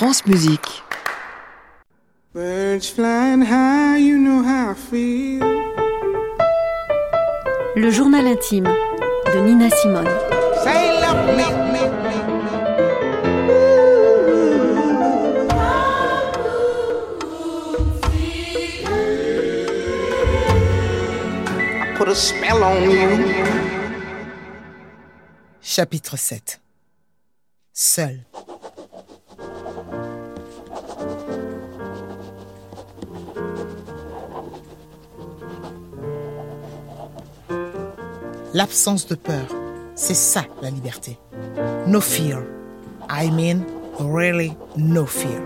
France Musique. Birds flying high, you know how I feel. Le journal intime de Nina Simone. Chapitre 7 Seul. L'absence de peur, c'est ça la liberté. No fear. I mean, really no fear.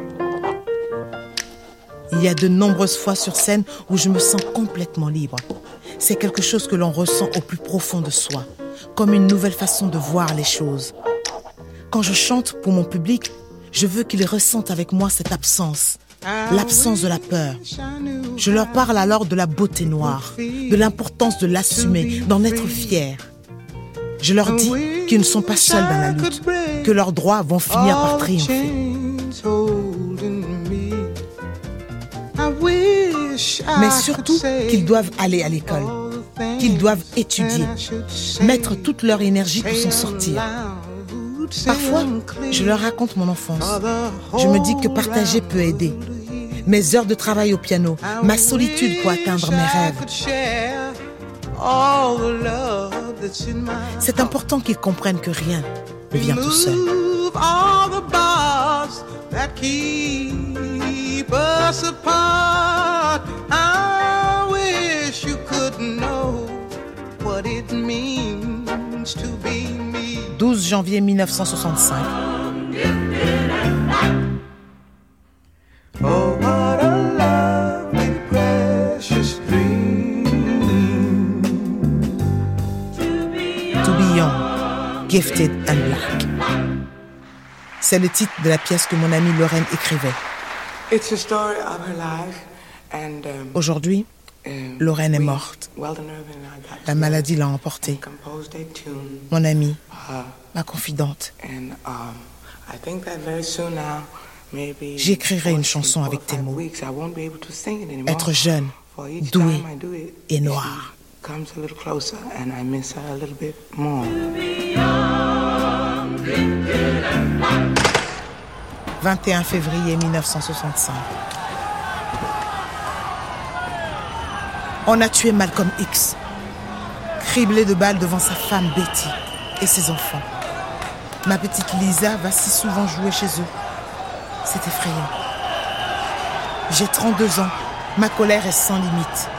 Il y a de nombreuses fois sur scène où je me sens complètement libre. C'est quelque chose que l'on ressent au plus profond de soi, comme une nouvelle façon de voir les choses. Quand je chante pour mon public, je veux qu'ils ressentent avec moi cette absence, l'absence de la peur. Je leur parle alors de la beauté noire, de l'importance de l'assumer, d'en être fier. Je leur dis qu'ils ne sont pas seuls dans la lutte, que leurs droits vont finir par triompher. Mais surtout qu'ils doivent aller à l'école, qu'ils doivent étudier, mettre toute leur énergie pour s'en sortir. Parfois, je leur raconte mon enfance. Je me dis que partager peut aider. Mes heures de travail au piano, ma solitude pour atteindre mes rêves. C'est important qu'ils comprennent que rien ne vient tout seul. all the bars that keep us apart. Janvier 1965. Oh, what a lovely, precious dream. To be young, gifted and black. C'est le titre de la pièce que mon amie Lorraine écrivait. Um, Aujourd'hui, Lorraine est morte. La maladie l'a emportée. Mon amie, ma confidente. J'écrirai une chanson avec tes mots. Être jeune, doué et noir. « 21 février 1965. On a tué Malcolm X, criblé de balles devant sa femme Betty et ses enfants. Ma petite Lisa va si souvent jouer chez eux. C'est effrayant. J'ai 32 ans. Ma colère est sans limite.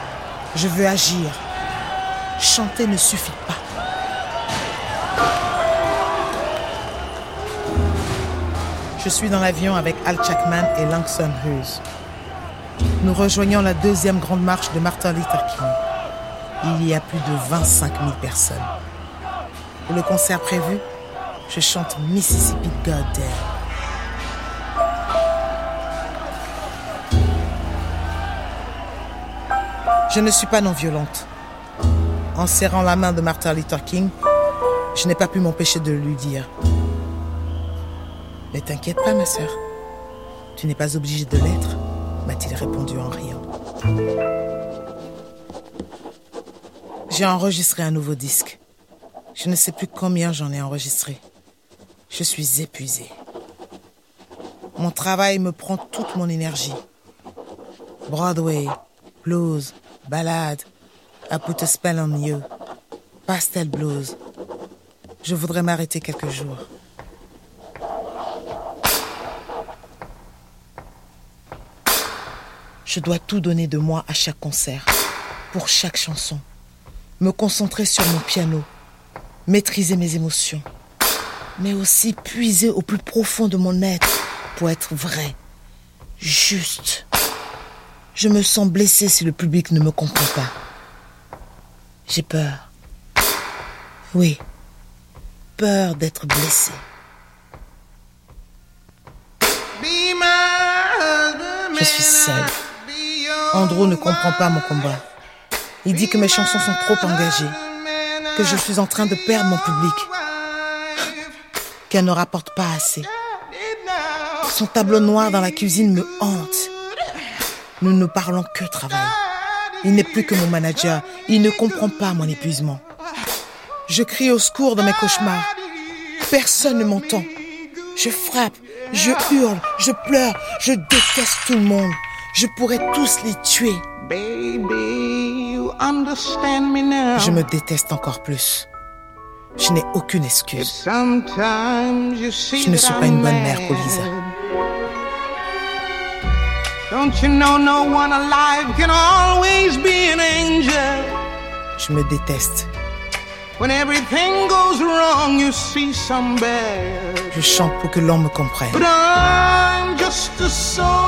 Je veux agir. Chanter ne suffit pas. Je suis dans l'avion avec Al Chapman et Langston Hughes. Nous rejoignons la deuxième grande marche de Martin Luther King. Il y a plus de 25 000 personnes. Pour le concert prévu, je chante Mississippi Goddamn. Je ne suis pas non violente. En serrant la main de Martin Luther King, je n'ai pas pu m'empêcher de lui dire Ne t'inquiète pas, ma sœur. Tu n'es pas obligée de l'être, m'a-t-il répondu en riant. J'ai enregistré un nouveau disque. Je ne sais plus combien j'en ai enregistré. Je suis épuisée. Mon travail me prend toute mon énergie. Broadway, blues, ballade, I put a spell on you, pastel blues. Je voudrais m'arrêter quelques jours. Je dois tout donner de moi à chaque concert, pour chaque chanson. Me concentrer sur mon piano, maîtriser mes émotions, mais aussi puiser au plus profond de mon être pour être vrai, juste. Je me sens blessée si le public ne me comprend pas. J'ai peur. Oui, peur d'être blessée. Je suis seule. Andrew ne comprend pas mon combat. Il dit que mes chansons sont trop engagées, que je suis en train de perdre mon public, qu'elles ne rapportent pas assez. Son tableau noir dans la cuisine me hante. Nous ne parlons que travail. Il n'est plus que mon manager. Il ne comprend pas mon épuisement. Je crie au secours dans mes cauchemars. Personne ne m'entend. Je frappe, je hurle, je pleure, je déteste tout le monde. Je pourrais tous les tuer. Je me déteste encore plus. Je n'ai aucune excuse. Je ne suis pas une bonne mère pour Lisa. Je me déteste. Je chante pour que l'on me comprenne.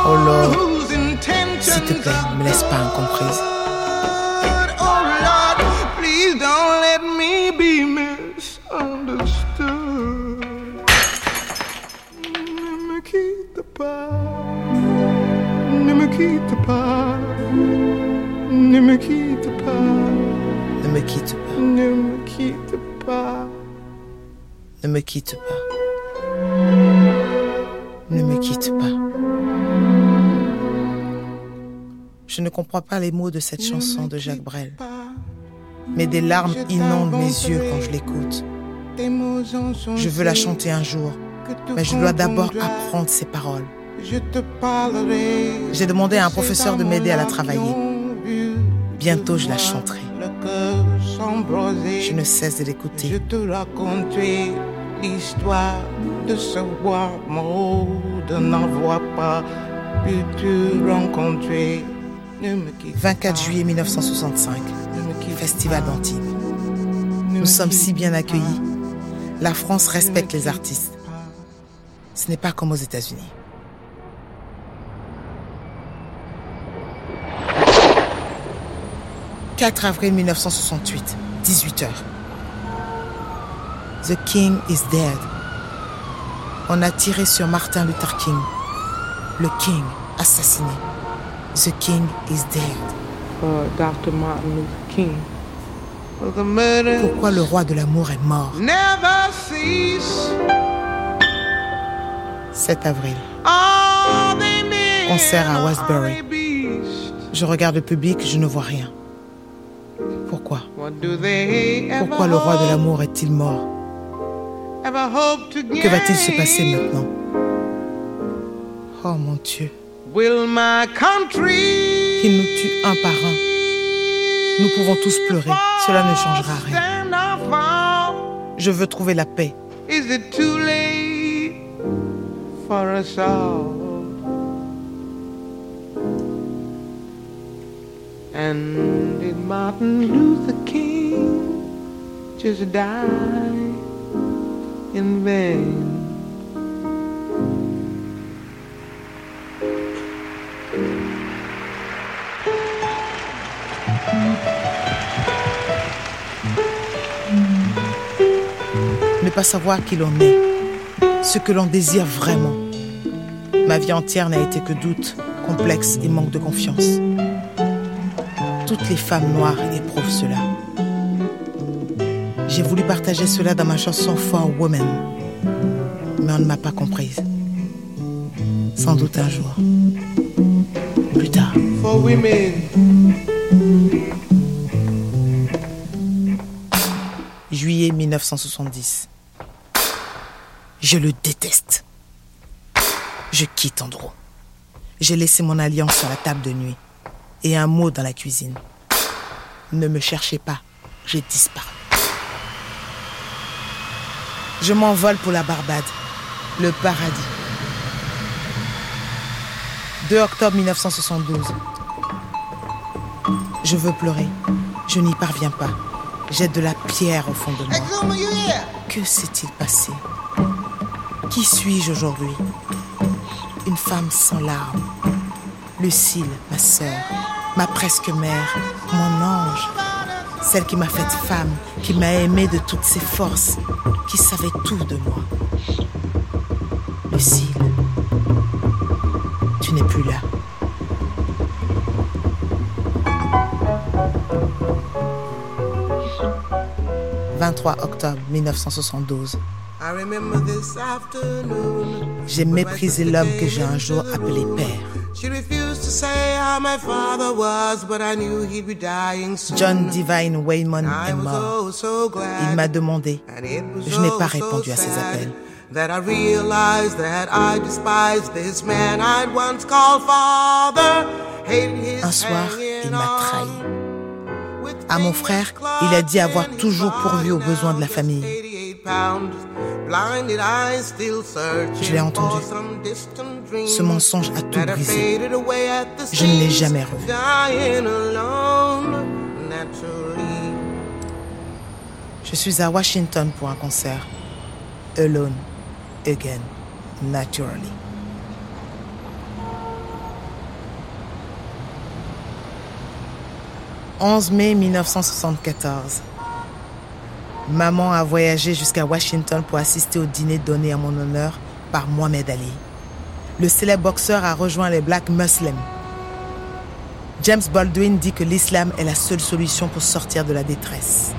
Oh Lord, s'il te plaît, ne me laisse pas incomprise. Ne me quitte pas, ne me quitte pas, Je ne comprends pas les mots de cette chanson de Jacques Brel, mais des larmes inondent mes yeux quand je l'écoute. Je veux la chanter un jour, mais je dois d'abord apprendre ses paroles. J'ai demandé à un professeur de m'aider à la travailler. Bientôt, je la chanterai. Je ne cesse de Je l'écouter. te raconterai l'histoire de ce bois mort, de n'avoir pas pu te rencontrer. Ne me quitte 24 pas, juillet 1965, ne me quitte Festival d'Antibes. Nous sommes si bien accueillis. La France respecte les artistes. Ce n'est pas comme aux États-Unis. « 4 avril 1968, 18h. The King is dead. On a tiré sur Martin Luther King. Le King assassiné. The King is dead. For Dr. Martin Luther King. For the murder Pourquoi le roi de l'amour est mort? never cease. 7 avril. Concert à Westbury. Je regarde le public, je ne vois rien. Pourquoi? What do they ever Pourquoi le roi de l'amour est-il mort? Que va-t-il se passer maintenant? Oh mon Dieu, Will my country qu'il nous tue un par un. Nous pouvons tous pleurer, cela ne changera rien. Je veux trouver la paix. Is it too late for us all? And did Martin Luther King just die in vain? Pas savoir qui l'on est, ce que l'on désire vraiment. Ma vie entière n'a été que doute, complexe et manque de confiance. Toutes les femmes noires éprouvent cela. J'ai voulu partager cela dans ma chanson For Women, mais on ne m'a pas comprise. Sans doute un jour. Plus tard. For women, Juillet 1970. Je le déteste. Je quitte Andrew. J'ai laissé mon alliance sur la table de nuit et un mot dans la cuisine. Ne me cherchez pas, j'ai disparu. Je m'envole pour la Barbade, le paradis. 2 octobre 1972. Je veux pleurer. Je n'y parviens pas. J'ai de la pierre au fond de moi. Que s'est-il passé? Qui suis-je aujourd'hui? Une femme sans larmes. Lucille, ma sœur, ma presque mère, mon ange. Celle qui m'a faite femme, qui m'a aimée de toutes ses forces, qui savait tout de moi. Lucille, tu n'es plus là. « 23 octobre 1972. J'ai méprisé l'homme que j'ai un jour appelé père. John Divine Wayman est mort. Il m'a demandé. Je n'ai pas répondu à ses appels. Un soir, il m'a trahi. À mon frère, il a dit avoir toujours pourvu aux besoins de la famille. Je l'ai entendu. Ce mensonge a tout brisé. Je ne l'ai jamais revu. Je suis à Washington pour un concert. Alone, again, naturally. 11 mai 1974. Maman a voyagé jusqu'à Washington pour assister au dîner donné à mon honneur par Mohamed Ali. Le célèbre boxeur a rejoint les Black Muslims. James Baldwin dit que l'islam est la seule solution pour sortir de la détresse.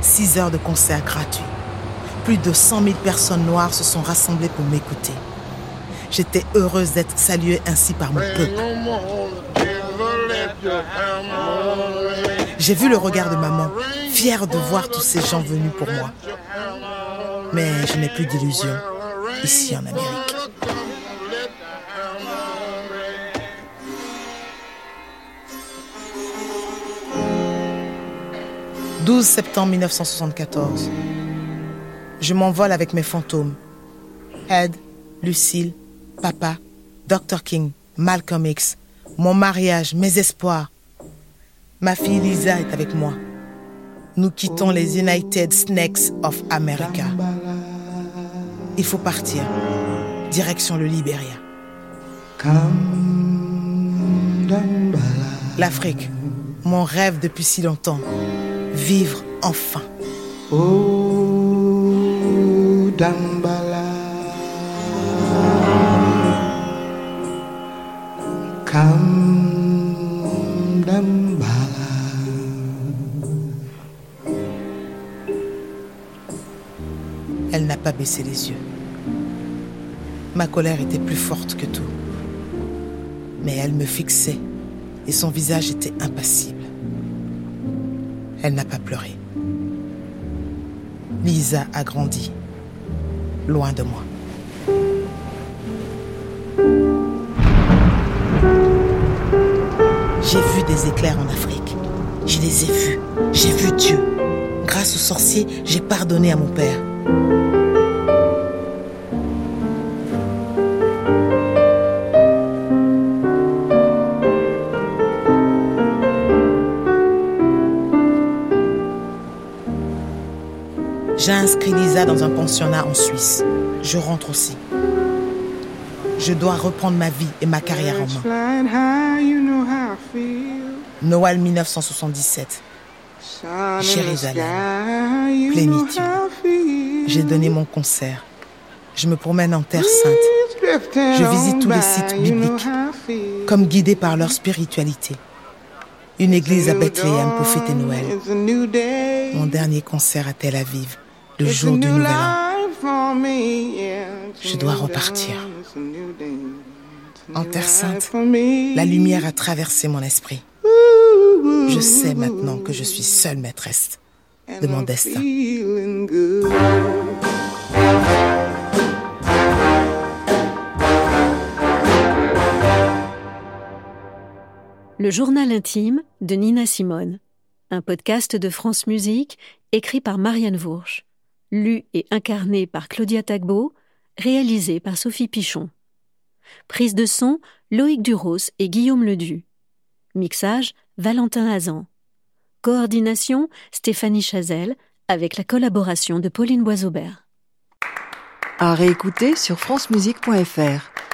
Six heures de concert gratuit. Plus de 100 000 personnes noires se sont rassemblées pour m'écouter. J'étais heureuse d'être saluée ainsi par mon peuple. J'ai vu le regard de maman, fière de voir tous ces gens venus pour moi. Mais je n'ai plus d'illusions ici en Amérique. « 12 septembre 1974. Je m'envole avec mes fantômes. Ed, Lucille, Papa, Dr. King, Malcolm X, mon mariage, mes espoirs. Ma fille Lisa est avec moi. Nous quittons les United Snakes of America. Il faut partir. Direction le Libéria. L'Afrique, mon rêve depuis si longtemps. Vivre enfin. Oh, pas baissé les yeux. Ma colère était plus forte que tout. Mais elle me fixait et son visage était impassible. Elle n'a pas pleuré. Lisa a grandi, loin de moi. J'ai vu des éclairs en Afrique. Je les ai vus. J'ai vu Dieu. Grâce aux sorciers, j'ai pardonné à mon père. J'ai inscrit Lisa dans un pensionnat en Suisse. Je rentre aussi. Je dois reprendre ma vie et ma carrière en main. Noël 1977. Jérusalem. Plénitude. J'ai donné mon concert. Je me promène en Terre Sainte. Je visite tous les sites bibliques, comme guidé par leur spiritualité. Une église à Bethléem pour fêter Noël. Mon dernier concert à Tel Aviv, le jour du Nouvel An. Je dois repartir. En Terre Sainte, la lumière a traversé mon esprit. Je sais maintenant que je suis seule maîtresse de mon destin. Le journal intime de Nina Simone, un podcast de France Musique écrit par Marianne Vourche, lu et incarné par Claudia Tagbo, réalisé par Sophie Pichon. Prise de son Loïc Duros et Guillaume Ledu. Mixage Valentin Hazan. Coordination Stéphanie Chazelle avec la collaboration de Pauline Boisaubert. À réécouter sur francemusique.fr.